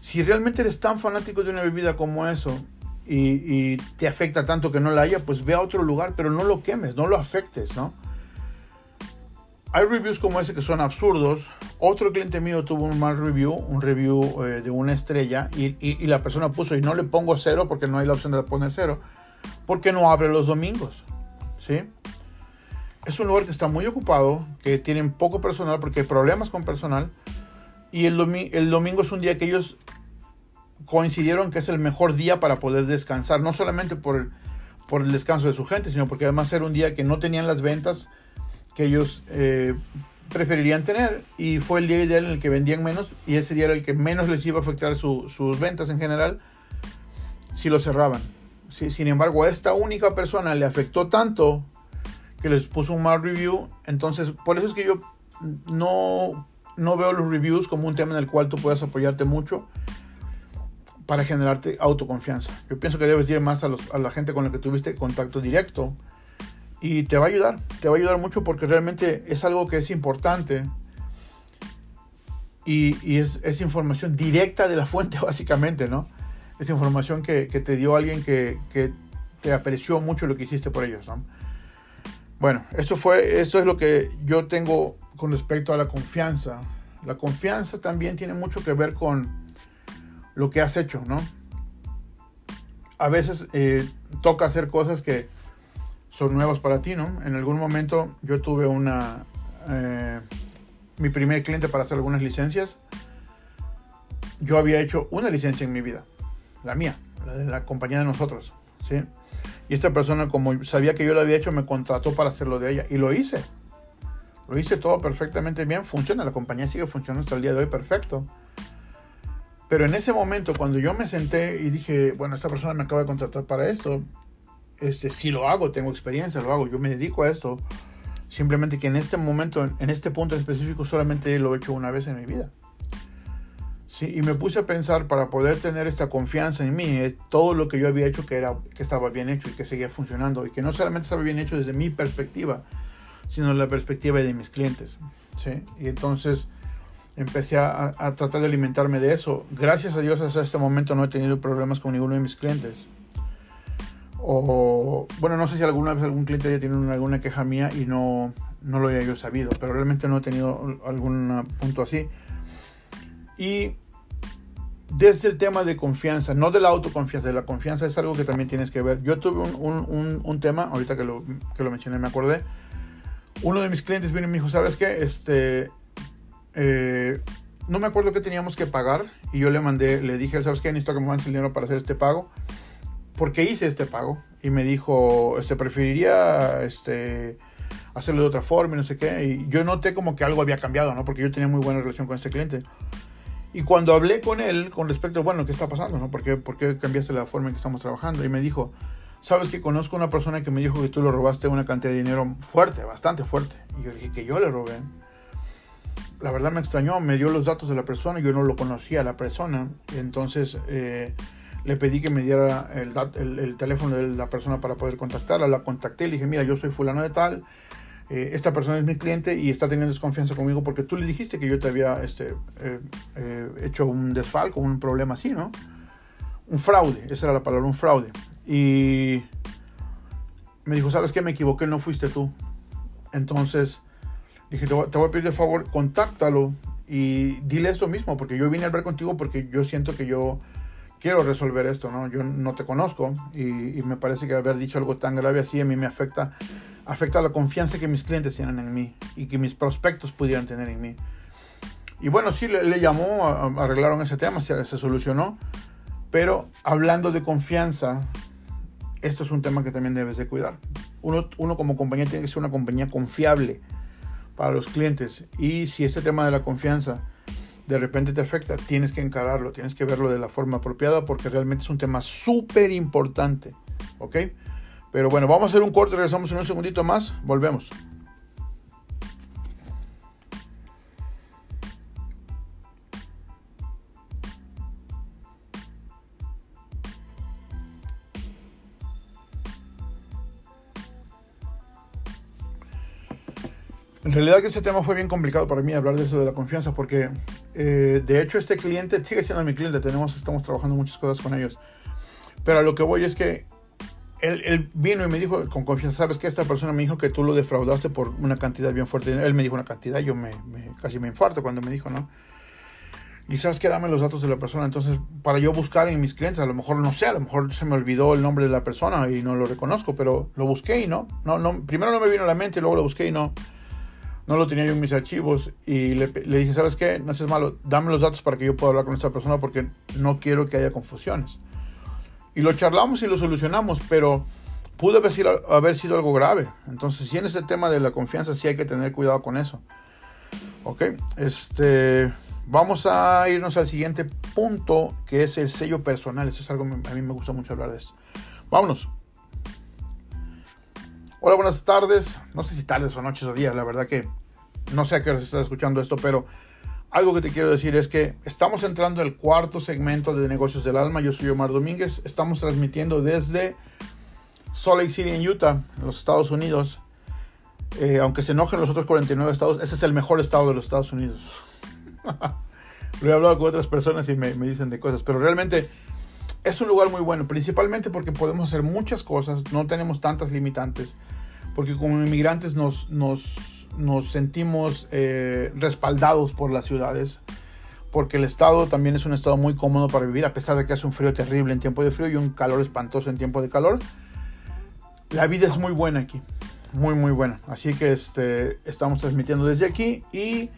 Si realmente eres tan fanático de una bebida como eso y, te afecta tanto que no la haya, pues ve a otro lugar, pero no lo quemes, no lo afectes, ¿no? Hay reviews como ese que son absurdos. Otro cliente mío tuvo un mal review, un review eh, de una estrella, y, y, la persona puso, y no le pongo cero porque no hay la opción de poner cero, porque no abre los domingos, ¿sí? Es un lugar que está muy ocupado, que tienen poco personal porque hay problemas con personal, y el, el domingo es un día que ellos coincidieron que es el mejor día para poder descansar, no solamente por el, por el descanso de su gente, sino porque además era un día que no tenían las ventas que ellos eh, preferirían tener y fue el día ideal en el que vendían menos y ese día era el que menos les iba a afectar sus ventas en general si lo cerraban. sin embargo, a esta única persona le afectó tanto que les puso un mal review, entonces por eso es que yo no, no veo los reviews como un tema en el cual tú puedas apoyarte mucho para generarte autoconfianza. Yo pienso que debes ir más a, la gente con la que tuviste contacto directo y te va a ayudar, te va a ayudar mucho porque realmente es algo que es importante y, es, información directa de la fuente básicamente, ¿no? Es información que, te dio alguien que, te apreció mucho lo que hiciste por ellos, ¿no? Bueno, esto, fue, esto es lo que yo tengo con respecto a la confianza. La confianza también tiene mucho que ver con lo que has hecho, ¿no? A veces eh, toca hacer cosas que son nuevas para ti, ¿no? En algún momento yo tuve una... Eh, mi primer cliente para hacer algunas licencias. Yo había hecho una licencia en mi vida, la mía, la de la compañía de nosotros, ¿sí? Y esta persona, como sabía que yo lo había hecho, me contrató para hacerlo de ella. Y lo hice. Lo hice todo perfectamente bien. Funciona. La compañía sigue funcionando hasta el día de hoy perfecto. Pero en ese momento, cuando yo me senté y dije, bueno, esta persona me acaba de contratar para esto, este, si lo hago, tengo experiencia, lo hago, yo me dedico a esto. Simplemente que en este momento, en este punto específico, solamente lo he hecho una vez en mi vida. Sí, y me puse a pensar para poder tener esta confianza en mí, eh, todo lo que yo había hecho que, era, que estaba bien hecho y que seguía funcionando, y que no solamente estaba bien hecho desde mi perspectiva, sino la perspectiva de mis clientes. ¿sí? Y entonces empecé a, tratar de alimentarme de eso. Gracias a Dios hasta este momento no he tenido problemas con ninguno de mis clientes. O, bueno, no sé si alguna vez algún cliente haya tenido alguna queja mía y no, no lo haya yo sabido, pero realmente no he tenido algún punto así. Y desde el tema de confianza, no de la autoconfianza, de la confianza es algo que también tienes que ver. Yo tuve un, un, un, tema, ahorita que lo, que lo mencioné me acordé, uno de mis clientes vino y me dijo, ¿sabes qué? Este, eh, no me acuerdo qué teníamos que pagar y yo le mandé, le dije, ¿sabes qué? Necesito que me mandes el dinero para hacer este pago. Porque hice este pago y me dijo, este, preferiría este, hacerlo de otra forma y no sé qué. Y yo noté como que algo había cambiado, ¿no? Porque yo tenía muy buena relación con este cliente. Y cuando hablé con él con respecto, bueno, ¿qué está pasando? ¿no? ¿Por, qué, ¿Por qué cambiaste la forma en que estamos trabajando? Y me dijo, sabes que conozco una persona que me dijo que tú le robaste una cantidad de dinero fuerte, bastante fuerte. Y yo dije que yo le robé la verdad me extrañó, me dio los datos de la persona, yo no lo conocía la persona, entonces eh, le pedí que me diera el, teléfono de la persona para poder contactarla, la contacté, le dije, mira, yo soy fulano de tal, eh, esta persona es mi cliente y está teniendo desconfianza conmigo porque tú le dijiste que yo te había este, eh, hecho un desfalco, un problema así, ¿no? Un fraude, esa era la palabra, un fraude. Y me dijo, ¿sabes qué? Me equivoqué, no fuiste tú. Entonces Dije, te voy, a pedir de favor, contáctalo y dile esto mismo, porque yo vine a hablar contigo porque yo siento que yo quiero resolver esto, ¿no? Yo no te conozco y, me parece que haber dicho algo tan grave así a mí me afecta, afecta la confianza que mis clientes tienen en mí y que mis prospectos pudieran tener en mí. Y bueno, sí, le, llamó, arreglaron ese tema, se, se solucionó, pero hablando de confianza, esto es un tema que también debes de cuidar. Uno, uno como compañía tiene que ser una compañía confiable para los clientes. Y si este tema de la confianza de repente te afecta, tienes que encararlo, tienes que verlo de la forma apropiada porque realmente es un tema súper importante. ¿Ok? Pero bueno, vamos a hacer un corte, regresamos en un segundito más, volvemos. Realidad que ese tema fue bien complicado para mí hablar de eso de la confianza porque eh, de hecho este cliente sigue siendo mi cliente, tenemos, estamos trabajando muchas cosas con ellos. Pero a lo que voy es que él, vino y me dijo con confianza, sabes que esta persona me dijo que tú lo defraudaste por una cantidad bien fuerte. Él me dijo una cantidad, yo me, casi me infarto cuando me dijo, ¿no? Y sabes que dame los datos de la persona. Entonces, para yo buscar en mis clientes, a lo mejor no sé, a lo mejor se me olvidó el nombre de la persona y no lo reconozco, pero lo busqué y no. no, no primero no me vino a la mente, luego lo busqué y no no lo tenía yo en mis archivos y le, dije, ¿sabes qué? No seas malo, dame los datos para que yo pueda hablar con esta persona porque no quiero que haya confusiones. Y lo charlamos y lo solucionamos, pero pudo haber sido, haber sido algo grave. Entonces, si en este tema de la confianza sí hay que tener cuidado con eso. Ok, este, vamos a irnos al siguiente punto, que es el sello personal. Eso es algo, a mí me gusta mucho hablar de esto. Vámonos. Hola, buenas tardes. No sé si tardes o noches o días, la verdad que no sé a qué hora se está escuchando esto, pero algo que te quiero decir es que estamos entrando al cuarto segmento de Negocios del Alma. Yo soy Omar Domínguez. Estamos transmitiendo desde Salt Lake City, en Utah, en los Estados Unidos. Eh, aunque se enojen los otros 49 estados, ese es el mejor estado de los Estados Unidos. Lo he hablado con otras personas y me, me dicen de cosas, pero realmente es un lugar muy bueno, principalmente porque podemos hacer muchas cosas, no tenemos tantas limitantes porque como inmigrantes nos, nos, nos sentimos eh, respaldados por las ciudades, porque el estado también es un estado muy cómodo para vivir, a pesar de que hace un frío terrible en tiempo de frío y un calor espantoso en tiempo de calor. La vida es muy buena aquí, muy muy buena. Así que este, estamos transmitiendo desde aquí y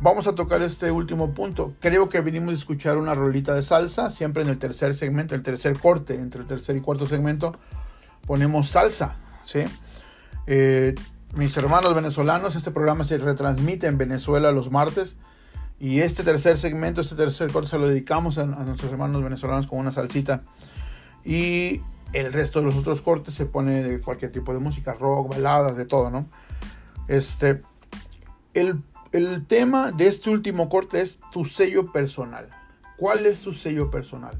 vamos a tocar este último punto. Creo que venimos a escuchar una rolita de salsa, siempre en el tercer segmento, el tercer corte, entre el tercer y cuarto segmento, ponemos salsa, ¿sí? Eh, mis hermanos venezolanos, este programa se retransmite en Venezuela los martes. Y este tercer segmento, este tercer corte, se lo dedicamos a, nuestros hermanos venezolanos con una salsita. Y el resto de los otros cortes se pone de cualquier tipo de música, rock, baladas, de todo, ¿no? Este, el, el tema de este último corte es tu sello personal. ¿Cuál es tu sello personal?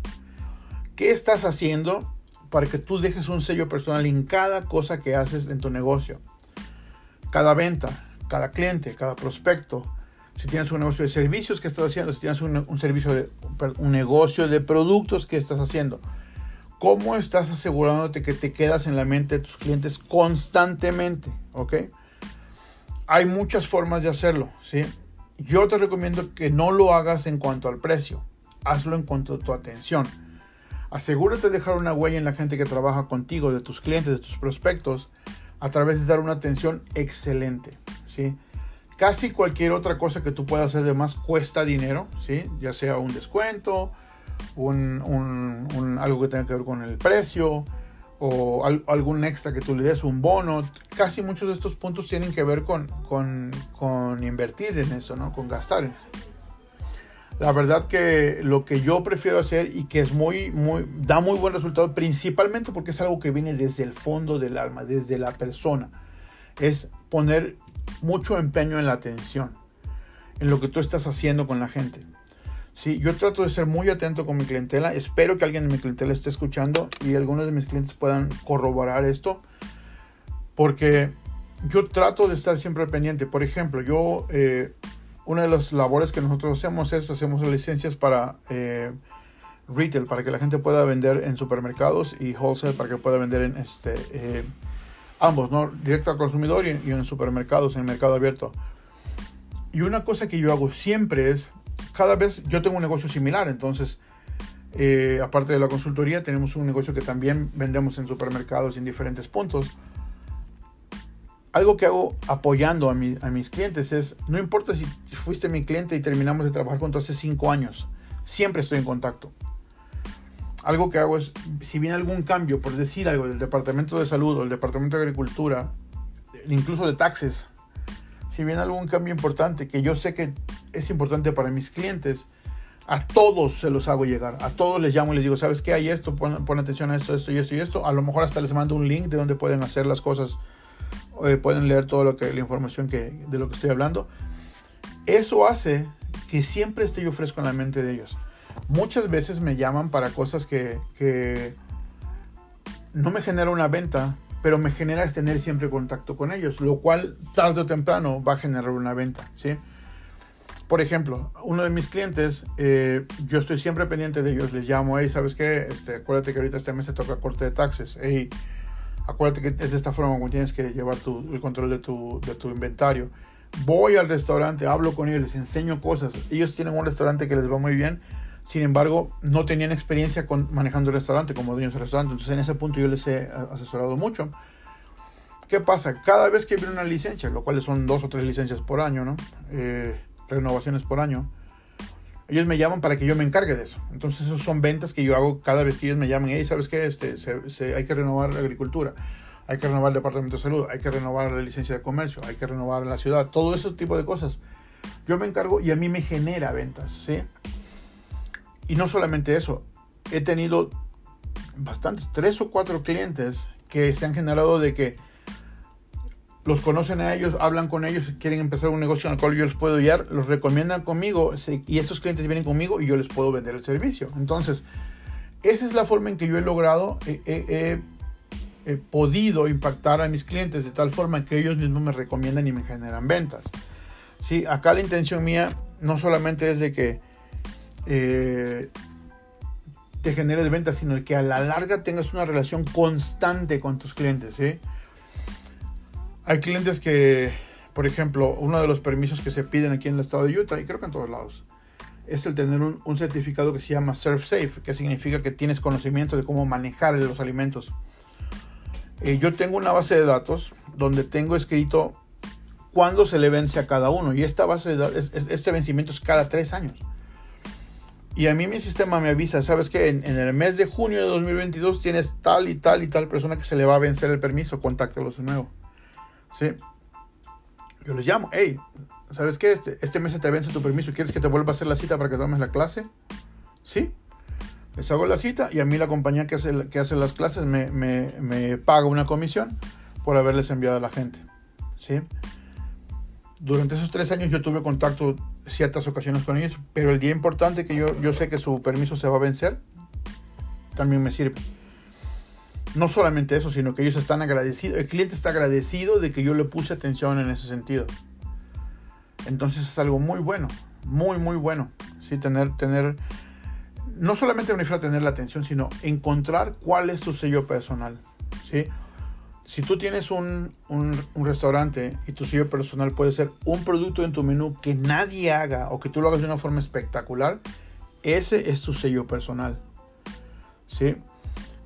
¿Qué estás haciendo para que tú dejes un sello personal en cada cosa que haces en tu negocio. Cada venta, cada cliente, cada prospecto. Si tienes un negocio de servicios que estás haciendo, si tienes un, servicio de un negocio de productos que estás haciendo. ¿Cómo estás asegurándote que te quedas en la mente de tus clientes constantemente? ¿Ok? Hay muchas formas de hacerlo, ¿sí? Yo te recomiendo que no lo hagas en cuanto al precio. Hazlo en cuanto a tu atención Asegúrate de dejar una huella en la gente que trabaja contigo, de tus clientes, de tus prospectos, a través de dar una atención excelente. ¿sí? Casi cualquier otra cosa que tú puedas hacer de más cuesta dinero, ¿sí? ya sea un descuento, un, algo que tenga que ver con el precio o algún extra que tú le des, un bono. Casi muchos de estos puntos tienen que ver con, con, con invertir en eso, ¿no? con gastar en eso. La verdad que lo que yo prefiero hacer y que es muy, muy, da muy buen resultado, principalmente porque es algo que viene desde el fondo del alma, desde la persona, es poner mucho empeño en la atención, en lo que tú estás haciendo con la gente. Sí, yo trato de ser muy atento con mi clientela. Espero que alguien de mi clientela esté escuchando y algunos de mis clientes puedan corroborar esto. Porque yo trato de estar siempre pendiente. Por ejemplo, yo eh, una de las labores que nosotros hacemos es hacemos licencias para eh, retail, para que la gente pueda vender en supermercados y wholesale para que pueda vender en este, eh, ambos, ¿no? directo al consumidor y, en supermercados, en el mercado abierto. Y una cosa que yo hago siempre es, cada vez yo tengo un negocio similar, entonces, eh, aparte de la consultoría, tenemos un negocio que también vendemos en supermercados en diferentes puntos algo que hago apoyando a, mis clientes es, no importa si fuiste mi cliente y terminamos de trabajar juntos hace cinco años, siempre estoy en contacto. Algo que hago es, si viene algún cambio, por decir algo, del Departamento de Salud o el Departamento de Agricultura, incluso de taxes, si viene algún cambio importante que yo sé que es importante para mis clientes, A todos se los hago llegar. A todos les llamo y les digo, ¿sabes qué? Hay esto, pon, atención a esto, esto y esto y esto. A lo mejor hasta les mando un link de donde pueden hacer las cosas. Eh, pueden leer todo lo que la información que, de lo que estoy hablando. Eso hace que siempre esté yo fresco en la mente de ellos. Muchas veces me llaman para cosas que, que no me genera una venta, pero me genera tener siempre contacto con ellos, lo cual tarde o temprano va a generar una venta, ¿sí? Por ejemplo, uno de mis clientes, eh, yo estoy siempre pendiente de ellos, les llamo, hey, ¿sabes qué? Este, acuérdate que ahorita este mes se toca corte de taxes, hey, acuérdate que es de esta forma como tienes que llevar tu, el control de tu, de tu inventario. Voy al restaurante, hablo con ellos, les enseño cosas. Ellos tienen un restaurante que les va muy bien, sin embargo, no tenían experiencia con manejando el restaurante como dueños del restaurante. Entonces, en ese punto yo les he asesorado mucho. ¿Qué pasa? Cada vez que viene una licencia, lo cual son dos o tres licencias por año, ¿no? Eh, renovaciones por año, ellos me llaman para que yo me encargue de eso. Entonces, esos son ventas que yo hago cada vez que ellos me llaman. Hey, ¿sabes qué? Este, se, hay que renovar la agricultura, hay que renovar el departamento de salud, hay que renovar la licencia de comercio, hay que renovar la ciudad, todo ese tipo de cosas. Yo me encargo y a mí me genera ventas, ¿sí? Y no solamente eso, he tenido bastantes, tres o cuatro clientes que se han generado de que los conocen a ellos, hablan con ellos, quieren empezar un negocio en el cual yo les puedo guiar, los recomiendan conmigo y estos clientes vienen conmigo y yo les puedo vender el servicio. Entonces, esa es la forma en que yo he logrado, he, podido impactar a mis clientes de tal forma que ellos mismos me recomiendan y me generan ventas. Sí, acá la intención mía no solamente es de que eh, te generes ventas, sino que a la larga tengas una relación constante con tus clientes. Hay clientes que, por ejemplo, uno de los permisos que se piden aquí en el estado de Utah, y creo que en todos lados, es el tener un, certificado que se llama Surf Safe, que significa que tienes conocimiento de cómo manejar los alimentos. Eh, yo tengo una base de datos donde tengo escrito cuándo se le vence a cada uno, y esta base de datos, este vencimiento es cada tres años. Y a mí mi sistema me avisa, sabes que en, el mes de junio de 2022 tienes tal y tal y tal persona que se le va a vencer el permiso, contáctalos de nuevo. ¿Sí? Yo les llamo, hey, ¿sabes qué? Este, este mes se te vence tu permiso, ¿quieres que te vuelva a hacer la cita para que tomes la clase? Sí. Les hago la cita y a mí la compañía que hace, que hace las clases me, me, me paga una comisión por haberles enviado a la gente. ¿Sí? Durante esos tres años yo tuve contacto ciertas ocasiones con ellos, pero el día importante que yo, yo sé que su permiso se va a vencer, también me sirve. No solamente eso, sino que ellos están agradecidos, el cliente está agradecido de que yo le puse atención en ese sentido. Entonces es algo muy bueno, muy, muy bueno. Sí, tener, tener, no solamente me a tener la atención, sino encontrar cuál es tu sello personal. ¿sí? si tú tienes un, restaurante y tu sello personal puede ser un producto en tu menú que nadie haga o que tú lo hagas de una forma espectacular, ese es tu sello personal. ¿Sí?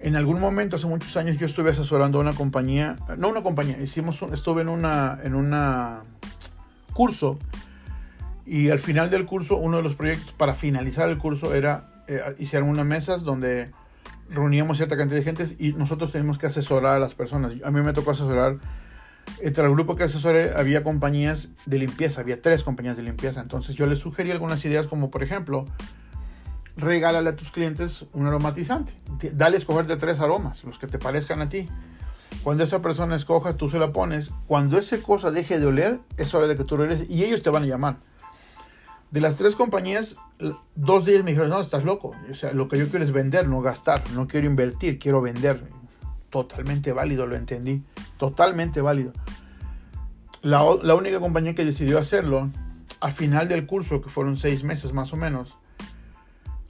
En algún momento, hace muchos años, yo estuve asesorando a una compañía, no una compañía, hicimos estuve en una, en una curso y al final del curso, uno de los proyectos para finalizar el curso era, eh, hicieron unas mesas donde reuníamos cierta cantidad de gente y nosotros tenemos que asesorar a las personas. A mí me tocó asesorar, entre el grupo que asesoré había compañías de limpieza, había tres compañías de limpieza. Entonces yo les sugerí algunas ideas como por ejemplo, regálale a tus clientes un aromatizante. Dale a escoger de tres aromas, los que te parezcan a ti. Cuando esa persona escoja, tú se la pones. Cuando esa cosa deje de oler, es hora de que tú regreses y ellos te van a llamar. De las tres compañías, dos días me dijeron, no, estás loco. O sea, lo que yo quiero es vender, no gastar. No quiero invertir, quiero vender. Totalmente válido, lo entendí. Totalmente válido. La, la única compañía que decidió hacerlo, a final del curso, que fueron seis meses más o menos,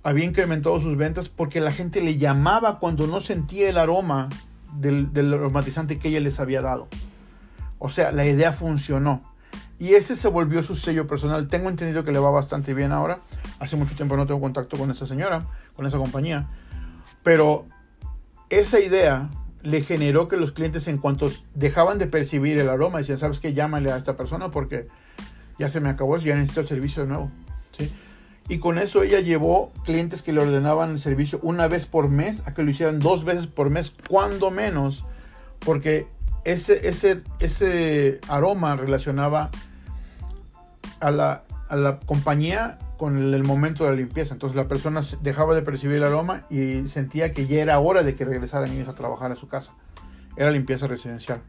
había incrementado sus ventas porque la gente le llamaba cuando no sentía el aroma del, del aromatizante que ella les había dado. O sea, la idea funcionó. Y ese se volvió su sello personal. Tengo entendido que le va bastante bien ahora. Hace mucho tiempo no tengo contacto con esa señora, con esa compañía. Pero esa idea le generó que los clientes en cuanto dejaban de percibir el aroma, decían, ¿sabes qué? Llámale a esta persona porque ya se me acabó ya necesito el servicio de nuevo. ¿Sí? Y con eso ella llevó clientes que le ordenaban el servicio una vez por mes a que lo hicieran dos veces por mes, cuando menos, porque ese, ese, ese aroma relacionaba a la, a la compañía con el, momento de la limpieza. Entonces la persona dejaba de percibir el aroma y sentía que ya era hora de que regresaran ellos a trabajar a su casa. Era limpieza residencial.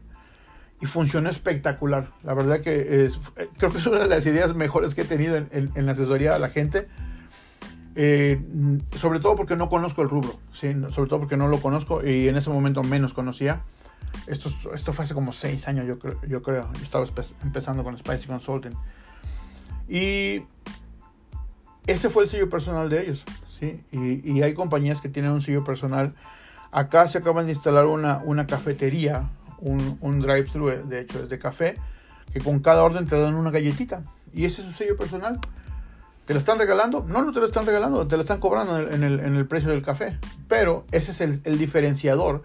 Y funcionó espectacular. La verdad que es, creo que es una de las ideas mejores que he tenido en, la asesoría a la gente. Eh, sobre todo porque no conozco el rubro, ¿sí? sobre todo porque no lo conozco y en ese momento menos conocía. Esto, esto fue hace como seis años, yo, creo, yo creo. Estaba empezando con Spicy Consulting. Y ese fue el sello personal de ellos. ¿sí? Y, hay compañías que tienen un sello personal. Acá se acaban de instalar una, una cafetería, un, drive-thru, de hecho es de café, que con cada orden te dan una galletita. Y ese es su sello personal. ¿Te la están regalando? No, no te lo están regalando, te la están cobrando en el, en el, precio del café. Pero ese es el, el, diferenciador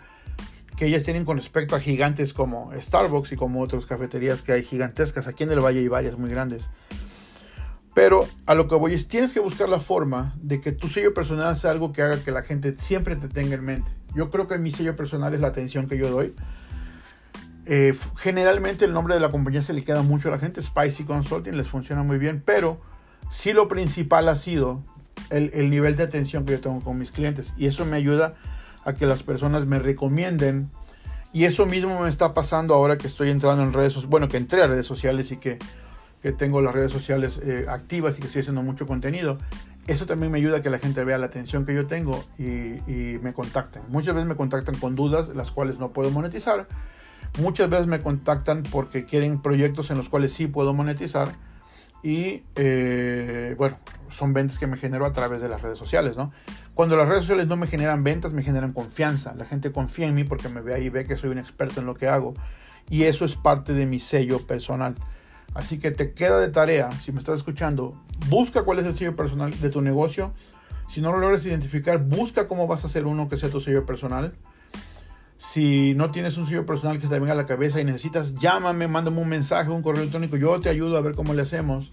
que ellas tienen con respecto a gigantes como Starbucks y como otras cafeterías que hay gigantescas. Aquí en el Valle hay varias muy grandes. Pero a lo que voy es, tienes que buscar la forma de que tu sello personal sea algo que haga que la gente siempre te tenga en mente. Yo creo que mi sello personal es la atención que yo doy. Eh, generalmente el nombre de la compañía se le queda mucho a la gente, Spicy Consulting, les funciona muy bien, pero sí lo principal ha sido el, el nivel de atención que yo tengo con mis clientes y eso me ayuda a que las personas me recomienden y eso mismo me está pasando ahora que estoy entrando en redes sociales, bueno, que entré a redes sociales y que que tengo las redes sociales eh, activas y que estoy haciendo mucho contenido. Eso también me ayuda a que la gente vea la atención que yo tengo y, me contacten. Muchas veces me contactan con dudas, las cuales no puedo monetizar. Muchas veces me contactan porque quieren proyectos en los cuales sí puedo monetizar. Y eh, bueno, son ventas que me genero a través de las redes sociales, ¿no? Cuando las redes sociales no me generan ventas, me generan confianza. La gente confía en mí porque me ve ahí ve que soy un experto en lo que hago. Y eso es parte de mi sello personal. Así que te queda de tarea, si me estás escuchando, busca cuál es el sello personal de tu negocio. Si no lo logras identificar, busca cómo vas a hacer uno que sea tu sello personal. Si no tienes un sello personal que te venga a la cabeza y necesitas, llámame, mándame un mensaje, un correo electrónico, yo te ayudo a ver cómo le hacemos.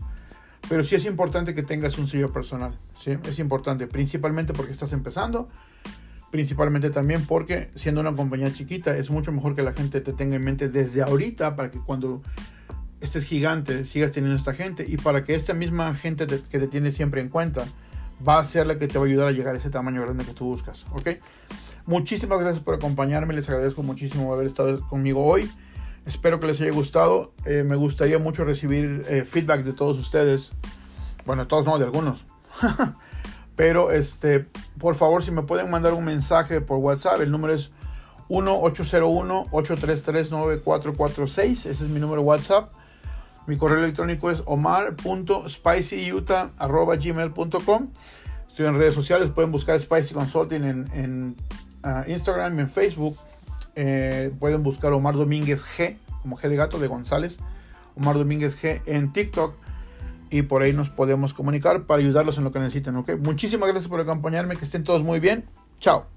Pero sí es importante que tengas un sello personal, ¿sí? Es importante, principalmente porque estás empezando, principalmente también porque siendo una compañía chiquita es mucho mejor que la gente te tenga en mente desde ahorita para que cuando este es gigante, sigas teniendo esta gente y para que esta misma gente que te tiene siempre en cuenta va a ser la que te va a ayudar a llegar a ese tamaño grande que tú buscas, ¿ok? Muchísimas gracias por acompañarme, les agradezco muchísimo haber estado conmigo hoy. Espero que les haya gustado. Eh, me gustaría mucho recibir eh, feedback de todos ustedes. Bueno, todos no, de algunos. Pero este, por favor, si me pueden mandar un mensaje por WhatsApp, el número es 1-801-833-9446. Ese es mi número de WhatsApp. Mi correo electrónico es omar.spicyutah.gmail.com Estoy en redes sociales, pueden buscar Spicy Consulting en uh, Instagram y en Facebook. Eh, pueden buscar Omar Domínguez G, como G de gato de González. Omar Domínguez G en TikTok. Y por ahí nos podemos comunicar para ayudarlos en lo que necesiten. ¿okay? Muchísimas gracias por acompañarme. Que estén todos muy bien. Chao.